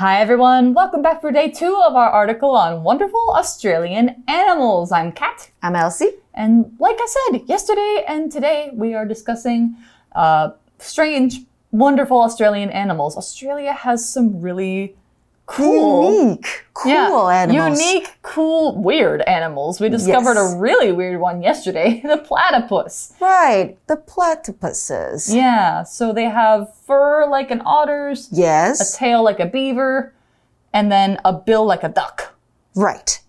Hi everyone, welcome back for day two of our article on wonderful Australian animals. I'm Kat. I'm Elsie. And like I said, yesterday and today we are discussing uh, strange, wonderful Australian animals. Australia has some really cool, Unique, cool animals. unique, cool, weird animals. We discovered Yes. a really weird one yesterday, the platypus. Right, the platypuses. Yeah, so they have fur like an otter's, yes, a tail like a beaver, and then a bill like a duck. right.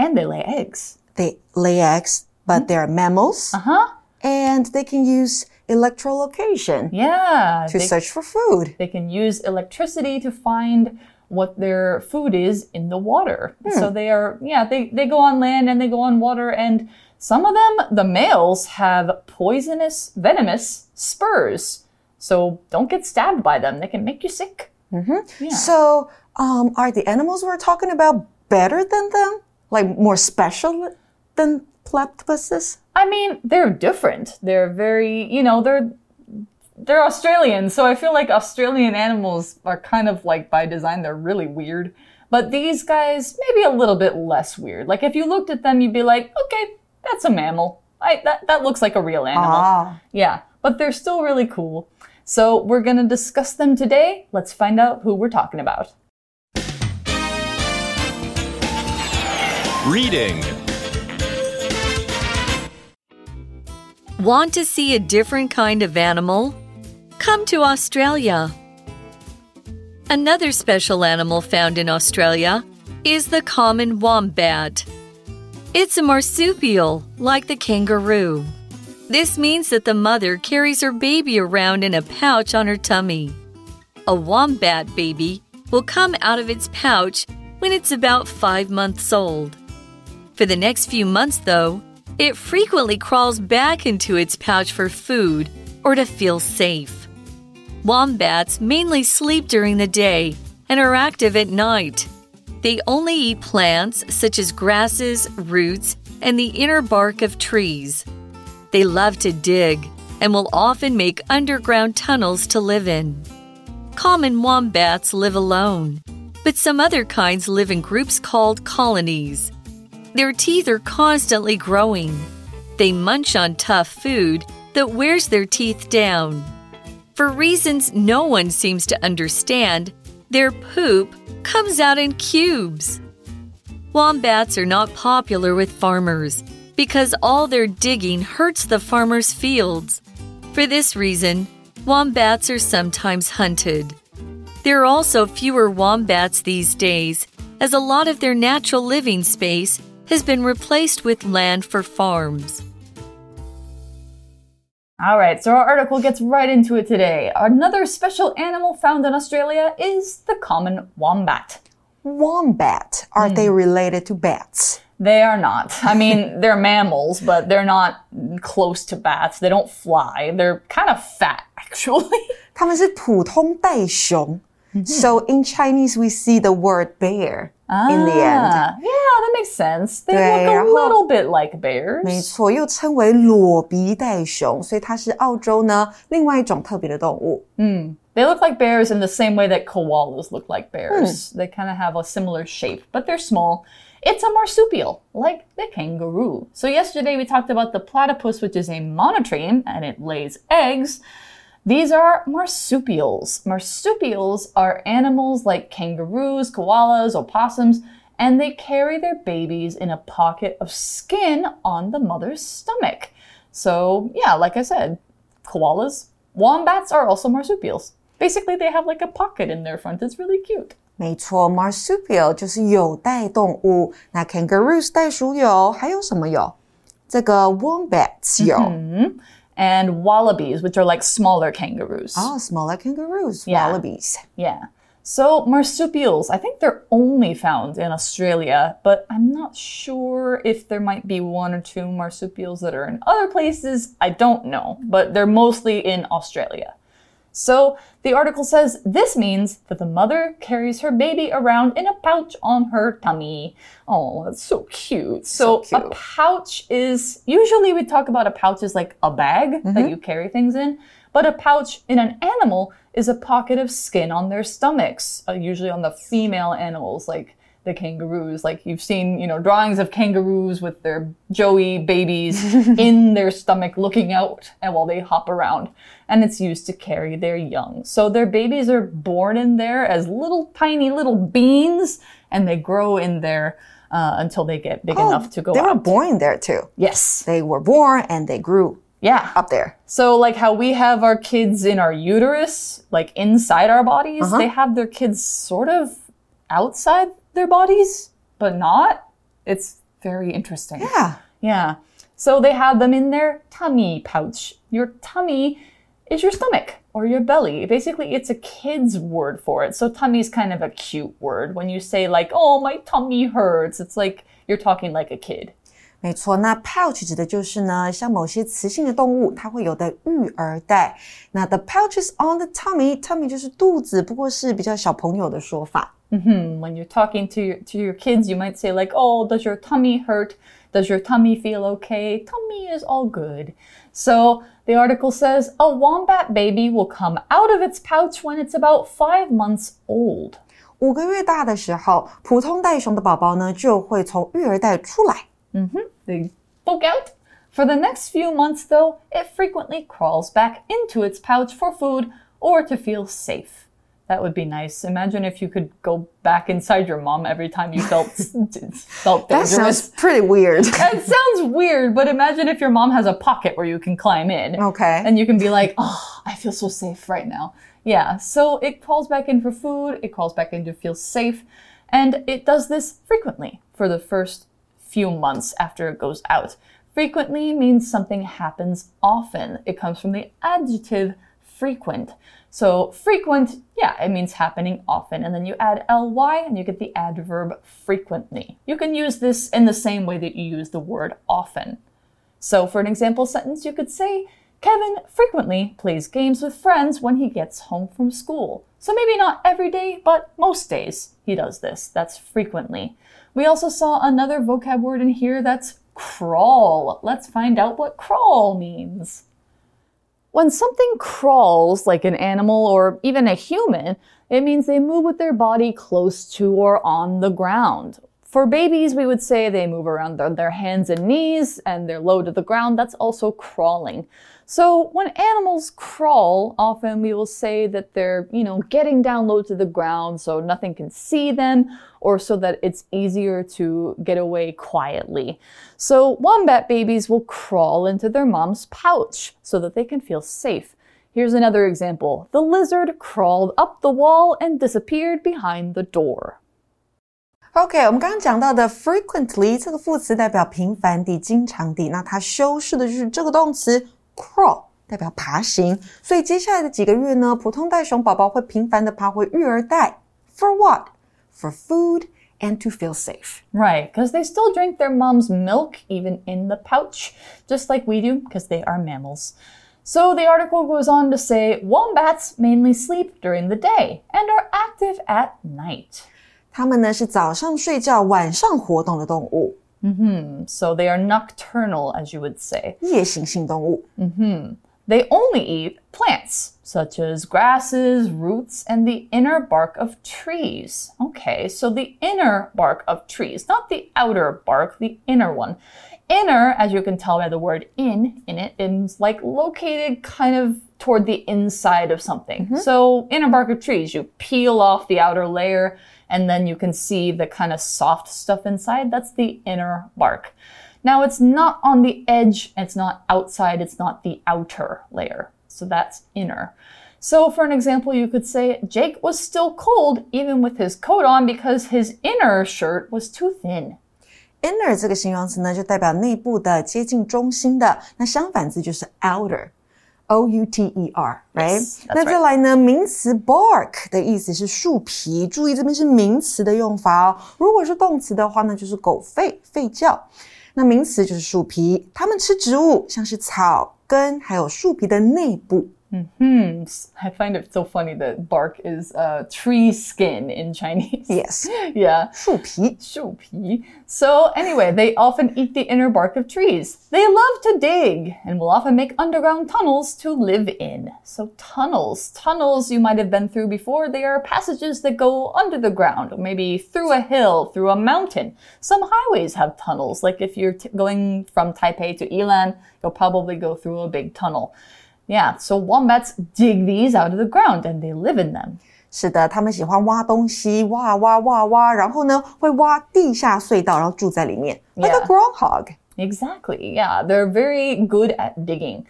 And they lay eggs. They lay eggs, but they're mammals, Uh huh. and they can use electrolocation Yeah. to search for food. they can use electricity to find what their food is in the water. So they are, yeah, they, they go on land and they go on water, and some of them, the males, have poisonous, venomous spurs. So don't get stabbed by them. They can make you sick. Yeah. So, um, are the animals we're talking about better than them? Like more special than platypuses? I mean, they're different. They're very, you know, they're they're Australian, so I feel like Australian animals are kind of like by design they're really weird. But these guys maybe a little bit less weird. Like if you looked at them, you'd be like, okay, that's a mammal. I, that that looks like a real animal. Ah, Yeah, but they're still really cool. So we're gonna discuss them today. Let's find out who we're talking about. Reading. Want to see a different kind of animal? Come to Australia. Another special animal found in Australia is the common wombat. It's a marsupial, like the kangaroo. This means that the mother carries her baby around in a pouch on her tummy. A wombat baby will come out of its pouch when it's about five months old. For the next few months, though, it frequently crawls back into its pouch for food or to feel safe. Wombats mainly sleep during the day and are active at night. They only eat plants such as grasses, roots, and the inner bark of trees. They love to dig and will often make underground tunnels to live in. Common wombats live alone, but some other kinds live in groups called colonies. Their teeth are constantly growing. They munch on tough food that wears their teeth down. For reasons no one seems to understand, their poop comes out in cubes. Wombats are not popular with farmers because all their digging hurts the farmers' fields. For this reason, wombats are sometimes hunted. There are also fewer wombats these days, as a lot of their natural living space has been replaced with land for farms. All right, so our article gets right into it today. Another special animal found in Australia is the common wombat. wombat. Are they related to bats? They are not. I mean, they're mammals, but they're not close to bats. They don't fly. They're kind of fat, actually. 它们是普通袋熊。 So in Chinese, we see the word bear in the end. Ah, yeah, that makes sense. They 对， look 然 a 后- little bit like bears. 没错，又称为裸鼻袋熊，所以它是澳洲呢另外一种特别的动物。 They look like bears in the same way that koalas look like bears. They kind of have a similar shape, but they're small. It's a marsupial, like the kangaroo. So, yesterday we talked about the platypus, which is a monotreme and it lays eggs. These are marsupials. Marsupials are animals like kangaroos, koalas, opossums, and they carry their babies in a pocket of skin on the mother's stomach. So, yeah, like I said, koalas, wombats are also marsupials. Basically, they have like a pocket in their front. It's really cute. 没错，marsupial 就是有袋动物。那 kangaroos 袋鼠有，还有什么有？这个 wombats 有。Mm-hmm. And wallabies, which are like smaller kangaroos. Oh, smaller kangaroos, Yeah. wallabies. Yeah. So, marsupials, I think they're only found in Australia, but I'm not sure if there might be one or two marsupials that are in other places. I don't know, but they're mostly in Australia. So, the article says this means that the mother carries her baby around in a pouch on her tummy. Oh, that's so cute. So, So a pouch is usually we talk about a pouch as like a bag that you carry things in, but a pouch in an animal is a pocket of skin on their stomachs, uh, usually on the female animals like the kangaroos. Like you've seen, you know, drawings of kangaroos with their joey babies in their stomach looking out and while they hop around. And it's used to carry their young. So their babies are born in there as little tiny little beans and they grow in there uh, until they get big enough to go Oh, They were out. born there too. yes. They were born and they grew Yeah. up there. So, like how we have our kids in our uterus, like inside our bodies, Uh-huh. they have their kids sort of outside their bodies, but not. It's very interesting. Yeah. Yeah. So they have them in their tummy pouch. Your tummy is your stomach or your belly. Basically, it's a kid's word for it. So tummy is kind of a cute word. When you say like, "Oh, my tummy hurts," it's like you're talking like a kid. 没错，那 pouch 指的就是呢，像某些雌性的动物，它会有的育儿袋。那 the pouch is on the tummy，tummy 就是肚子，不过是比较小朋友的说法。 Hmm, when you're talking to your to your kids, you might say like, "Oh, does your tummy hurt? Does your tummy feel okay? Tummy is all good." So the article says a wombat baby will come out of its pouch when it's about five months old. 五个月大的时候，普通袋熊的宝宝呢就会从育儿袋出来。 They poke out. For the next few months, though, it frequently crawls back into its pouch for food or to feel safe. That would be nice. Imagine if you could go back inside your mom every time you felt felt That sounds pretty weird. It sounds weird, but imagine if your mom has a pocket where you can climb in. Okay. And you can be like, oh, I feel so safe right now. Yeah, so it crawls back in for food, it crawls back in to feel safe, and it does this frequently for the first few months after it goes out. Frequently means something happens often. It comes from the adjective frequent. So frequent, yeah, it means happening often. And then you add ly and you get the adverb frequently. You can use this in the same way that you use the word often. So for an example sentence, you could say, Kevin frequently plays games with friends when he gets home from school. So maybe not every day, but most days he does this. That's frequently. We also saw another vocab word in here that's crawl. Let's find out what crawl means. When something crawls, like an animal or even a human, it means they move with their body close to or on the ground. For babies, we would say they move around on their hands and knees and they're low to the ground. That's also crawling. So when animals crawl, often we will say that they're, you know, getting down low to the ground so nothing can see them or so that it's easier to get away quietly. So wombat babies will crawl into their mom's pouch so that they can feel safe. Here's another example. The lizard crawled up the wall and disappeared behind the door. OK，我们刚刚讲到的 frequently 这个副词代表频繁地、经常地，那它修饰的就是这个动词 crawl，代表爬行。所以接下来的几个月呢，普通袋熊宝宝会频繁地爬回育儿袋。For what? For food and to feel safe. Right, because they still drink their mom's milk even in the pouch, just like we do, because they are mammals. So the article goes on to say wombats mainly sleep during the day and are active at night. 它们呢是早上睡觉、晚上活动的动物， So they are nocturnal, as you would say. 夜行性动物。 They only eat plants, such as grasses, roots, and the inner bark of trees. Okay, so the inner bark of trees, not the outer bark, the inner one. Inner, as you can tell by the word in in it, is like located kind of toward the inside of something. So, inner bark of trees, you peel off the outer layer and then you can see the kind of soft stuff inside. That's the inner bark. Now it's not on the edge, it's not outside, it's not the outer layer. So that's inner. So for an example, you could say Jake was still cold even with his coat on because his inner shirt was too thin. inner 这个形容词呢，就代表内部的、接近中心的。那相反字就是 outer。 O U T E R，right？、Yes, 那再来呢，名词 bark 的意思是树皮，注意这边是名词的用法哦。如果是动词的话呢，就是狗吠、吠叫。那名词就是树皮，它们吃植物，像是草根，还有树皮的内部。I find it so funny that bark is uh, tree skin in Chinese. Yes. yeah. 树皮。树皮. So, anyway, they often eat the inner bark of trees. They love to dig and will often make underground tunnels to live in. So, tunnels. Tunnels you might have been through before. They are passages that go under the ground, or maybe through a hill, through a mountain. Some highways have tunnels. Like if you're going from Taipei to Yilan, you'll probably go through a big tunnel. Yeah, so wombats dig these out of the ground and they live in them. 是的，他们喜欢挖东西，挖挖挖挖，然后呢会挖地下隧道，然后住在里面，like a Yeah. groundhog。 Exactly, yeah, they're very good at digging.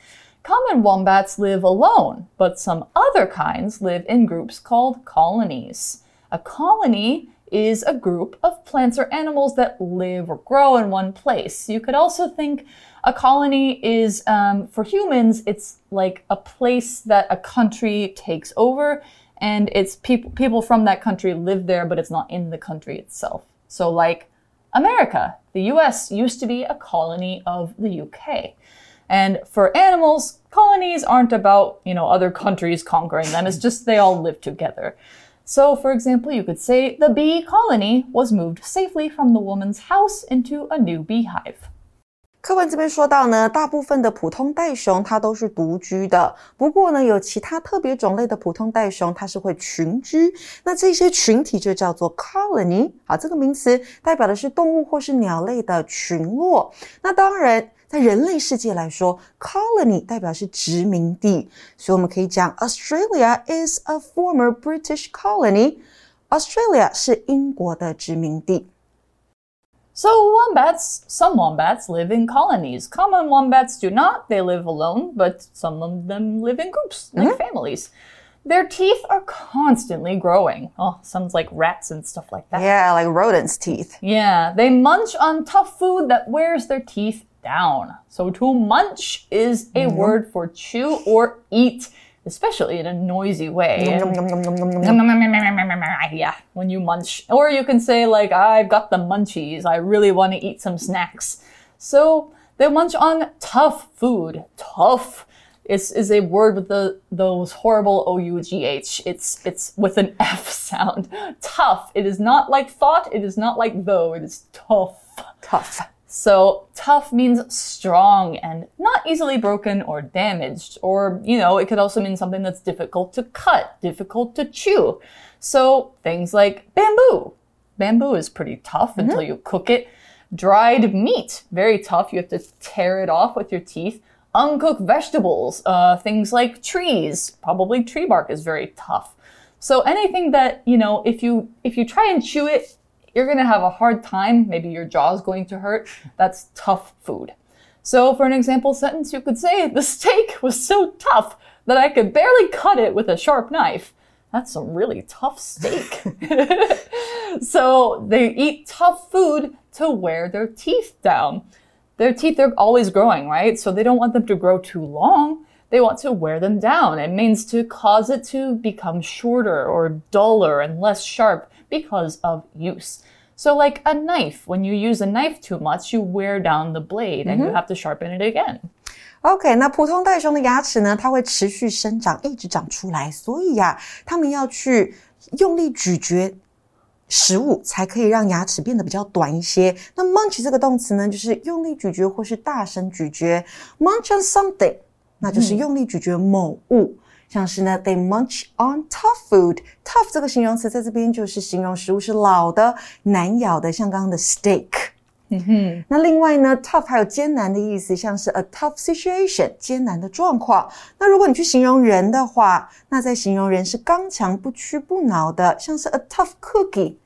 Common wombats live alone, but some other kinds live in groups called colonies. A colony is a group of plants or animals that live or grow in one place. You could also think a colony is, um, for humans, it's like a place that a country takes over, and it's people people from that country live there, but it's not in the country itself. So, like America, the US used to be a colony of the UK. And for animals, colonies aren't about, you know, other countries conquering them. It's just they all live together. So, for example, you could say the bee colony was moved safely from the woman's house into a new beehive. 课文这边说到呢，大部分的普通袋熊它都是独居的，不过呢，有其他特别种类的普通袋熊它是会群居，那这些群体就叫做 colony。好，这个名词代表的是动物或是鸟类的群落。那当然，在人类世界来说，colony 代表是殖民地，所以我们可以讲 Australia is a former British colony。Australia 是英国的殖民地。So, wombats, some wombats live in colonies. Common wombats do not. They live alone, but some of them live in groups, like mm-hmm. families. Their teeth are constantly growing. Oh, sounds like rats and stuff like that. Yeah, like rodents' teeth. Yeah, they munch on tough food that wears their teeth down. So to munch is a mm-hmm. word for chew or eat, especially in a noisy way. Yeah, when you munch. Or you can say, like, I've got the munchies. I really want to eat some snacks. So they munch on tough food. Tough is, is a word with the those horrible O U G H. It's it's with an F sound. Tough. It is not like thought. It is not like though. It is tough. Tough. So tough means strong and not easily broken or damaged. Or, you know, it could also mean something that's difficult to cut, difficult to chew. So things like bamboo. Bamboo is pretty tough until you cook it. Dried meat, very tough. You have to tear it off with your teeth. Uncooked vegetables, uh, things like trees. Probably tree bark is very tough. So anything that, you know, if you if you try and chew it, you're going to have a hard time. Maybe your jaw's going to hurt. That's tough food. So, for an example sentence, you could say, The steak was so tough that I could barely cut it with a sharp knife. That's some really tough steak. so, they eat tough food to wear their teeth down. Their teeth are always growing, right? So, they don't want them to grow too long. They want to wear them down. It means to cause it to become shorter or duller and less sharp because of use. So, like a knife, when you use a knife too much, you wear down the blade and you have to sharpen it again. OK，那普通袋熊的牙齿呢，它会持续生长，一直长出来，所以呀、它们要去用力咀嚼食物，才可以让牙齿变得比较短一些。那 munch 这个动词呢，就是用力咀嚼或是大声咀嚼。munch on something，那就是用力咀嚼某物。 像是呢，they munch on tough food。tough 这个形容词在这边就是形容食物是老的、难咬的，像刚刚的 steak。那另外呢，tough 还有艰难的意思，像是 a tough situation，艰难的状况。那如果你去形容人的话，那在形容人是刚强不屈不挠的，像是 a tough cookie，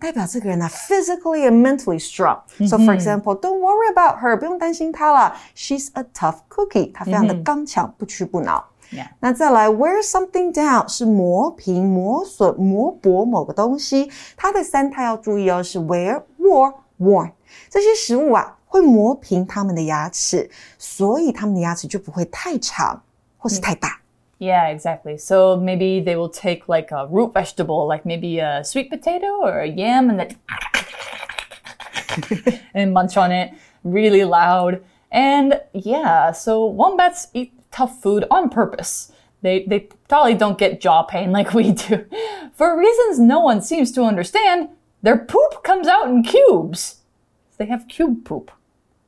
代表这个人啊 physically and mentally strong。So for example, don't worry about her，不用担心她了，she's a tough cookie，她非常的刚强不屈不挠。 Yeah. 那再来，wear something down 是磨平、磨损、磨薄某个东西，它的三态要注意哦，是 wear、wore、worn。这些食物啊会磨平它们的牙齿，所以它们的牙齿就不会太长或是太大。 Yeah, exactly. So maybe they will take like a root vegetable, like maybe a sweet potato or a yam, and then and munch on it really loud. And yeah, so wombats eat tough food on purpose. They, they probably don't get jaw pain like we do. For reasons no one seems to understand, their poop comes out in cubes. They have cube poop.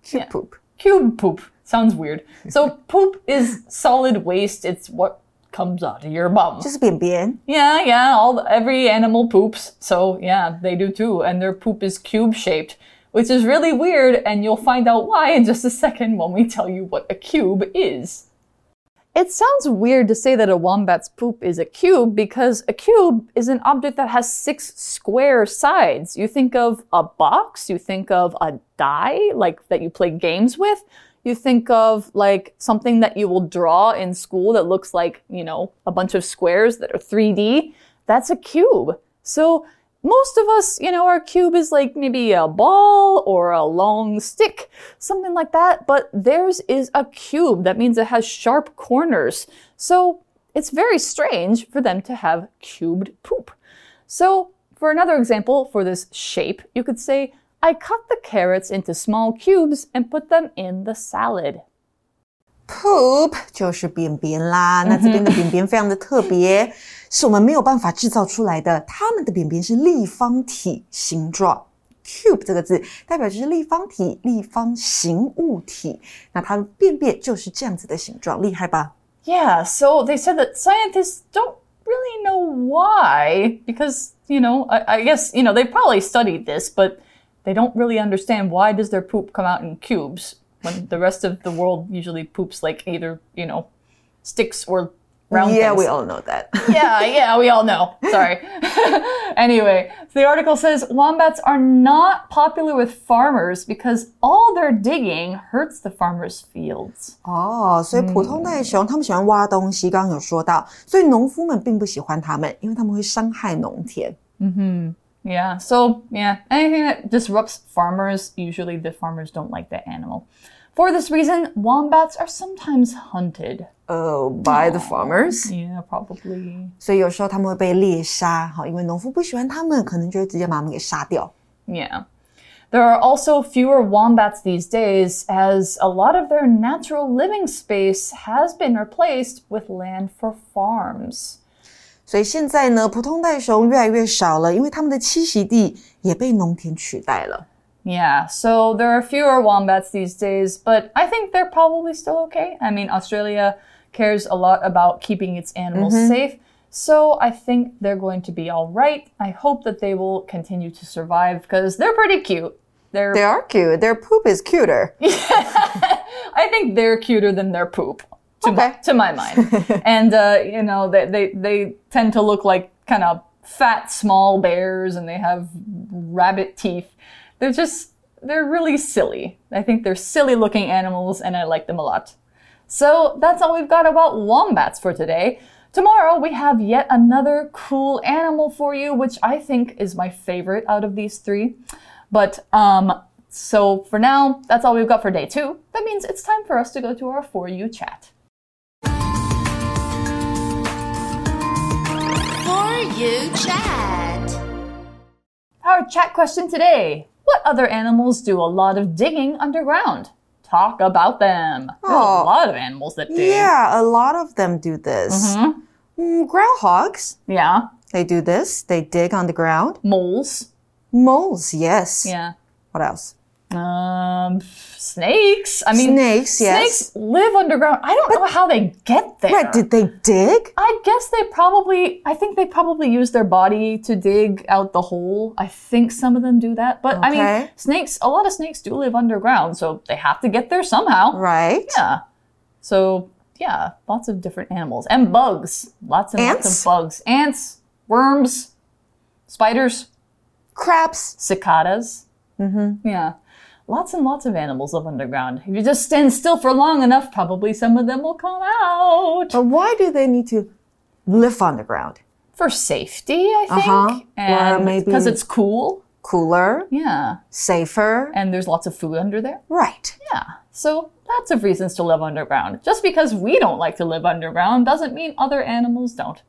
Cube yeah. poop. Cube poop. Sounds weird. So poop is solid waste. It's what comes out of your bum. Just being bien. Yeah, yeah. All the, every animal poops. So yeah, they do too. And their poop is cube shaped, which is really weird. And you'll find out why in just a second when we tell you what a cube is. It sounds weird to say that a wombat's poop is a cube because a cube is an object that has six square sides. You think of a box, you think of a die, like that you play games with. You think of like something that you will draw in school that looks like, you know, a bunch of squares that are 3D. That's a cube. So most of us, you know, our cube is like maybe a ball or a long stick, something like that. But theirs is a cube. That means it has sharp corners. So it's very strange for them to have cubed poop. So for another example for this shape, you could say, I cut the carrots into small cubes and put them in the salad. Poop 就是便便啦，那这边的便便非常的特别， 是我们没有办法制造出来的。它们的便便是立方体形状，cube 这个字代表就是立方体、立方形物体。那它的便便就是这样子的形状，厉害吧？ Yeah, so they said that scientists don't really know why, because, you know, I, I guess, you know, they probably studied this, but they don't really understand why does their poop come out in cubes when the rest of the world usually poops like either, you know, sticks or round Yeah, things. we all know that. yeah, yeah, we all know. Sorry. anyway, the article says wombats are not popular with farmers because all their digging hurts the farmers' fields. 哦，所以普通袋熊它们喜欢挖东西，刚刚有说到，所以农夫们并不喜欢它们，因为它们会伤害农田。 Yeah, so yeah, anything that disrupts farmers, usually the farmers don't like that animal. For this reason, wombats are sometimes hunted. 呃、b y the farmers， Yeah, probably. 所以有时候他们会被猎杀，好，因为农夫不喜欢它们，可能就会直接把它们给杀掉。 Yeah. There are also fewer wombats these days as a lot of their natural living space has been replaced with land for farms. 所以现在呢，普通袋熊越来越少了，因为它们的栖息地也被农田取代了。 Yeah, so there are fewer wombats these days, but I think they're probably still okay. I mean, Australia cares a lot about keeping its animals safe, so I think they're going to be all right. I hope that they will continue to survive because they're pretty cute. They're, They are cute. Their poop is cuter. I think they're cuter than their poop. To, my, to my mind. and, uh, you know, they, they, they tend to look like kind of fat, small bears and they have rabbit teeth. They're just, they're really silly. I think they're silly looking animals and I like them a lot. So that's all we've got about wombats for today. Tomorrow we have yet another cool animal for you, which I think is my favorite out of these three. But um, so for now, that's all we've got for day two. That means it's time for us to go to our For You chat. For you chat. Our chat question today What other animals do a lot of digging underground? Talk about them. There's Oh. a lot of animals that do. Yeah, a lot of them do this. Mm, groundhogs, Yeah. they do this. They dig on the ground. Moles. Moles, yes. Yeah. What else? Um, snakes. I mean, Snakes, yes. snakes live underground. I don't know how they get there. Right, did they dig? I guess they probably, I think they probably use their body to dig out the hole. I think some of them do that. But I mean, snakes, a lot of snakes do live underground, so they have to get there somehow. Right. Yeah. So, yeah, lots of different animals. And bugs. Lots and lots Ants? of bugs. Ants, worms, spiders, Crabs. cicadas. Mm-hmm. Yeah. Lots and lots of animals live underground. If you just stand still for long enough, probably some of them will come out. But why do they need to live underground? For safety, I think. Uh-huh. Or And maybe- because it's cool. Cooler, Yeah. safer. And there's lots of food under there. Right. Yeah. So lots of reasons to live underground. Just because we don't like to live underground doesn't mean other animals don't.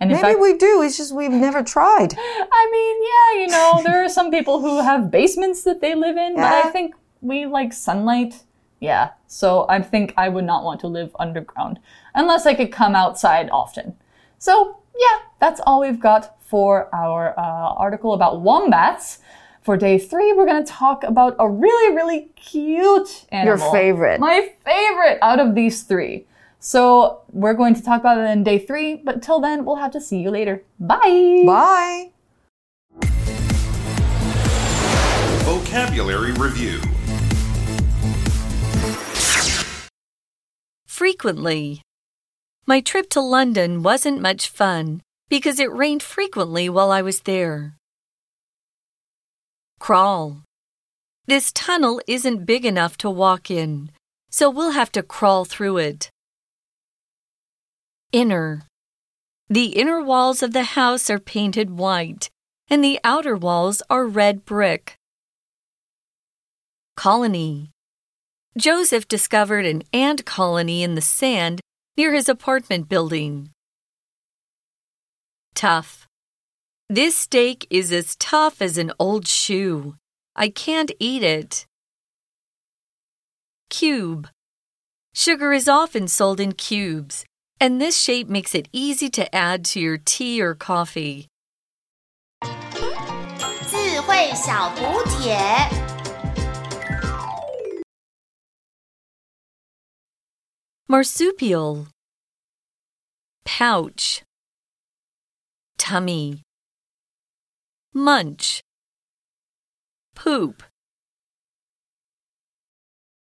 And Maybe fact, we do. It's just we've never tried. I mean, yeah, you know, there are some people who have basements that they live in, but I think we like sunlight Yeah, so I think I would not want to live underground unless I could come outside often. So, yeah, that's all we've got for our uh, article about wombats. For day three, we're going to talk about a really, really cute animal. Your favorite. My favorite out of these three. So, we're going to talk about it in day three, but till then, we'll have to see you later. Bye! Bye. Vocabulary Review Frequently. My trip to London wasn't much fun because it rained frequently while I was there. Crawl. This tunnel isn't big enough to walk in, so we'll have to crawl through it. Inner. The inner walls of the house are painted white, and the outer walls are red brick. Colony. Joseph discovered an ant colony in the sand near his apartment building. Tough. This steak is as tough as an old shoe. I can't eat it. Cube. Sugar is often sold in cubes, and this shape makes it easy to add to your tea or coffee. 智慧小补帖。 Marsupial. Pouch. Tummy. Munch. Poop.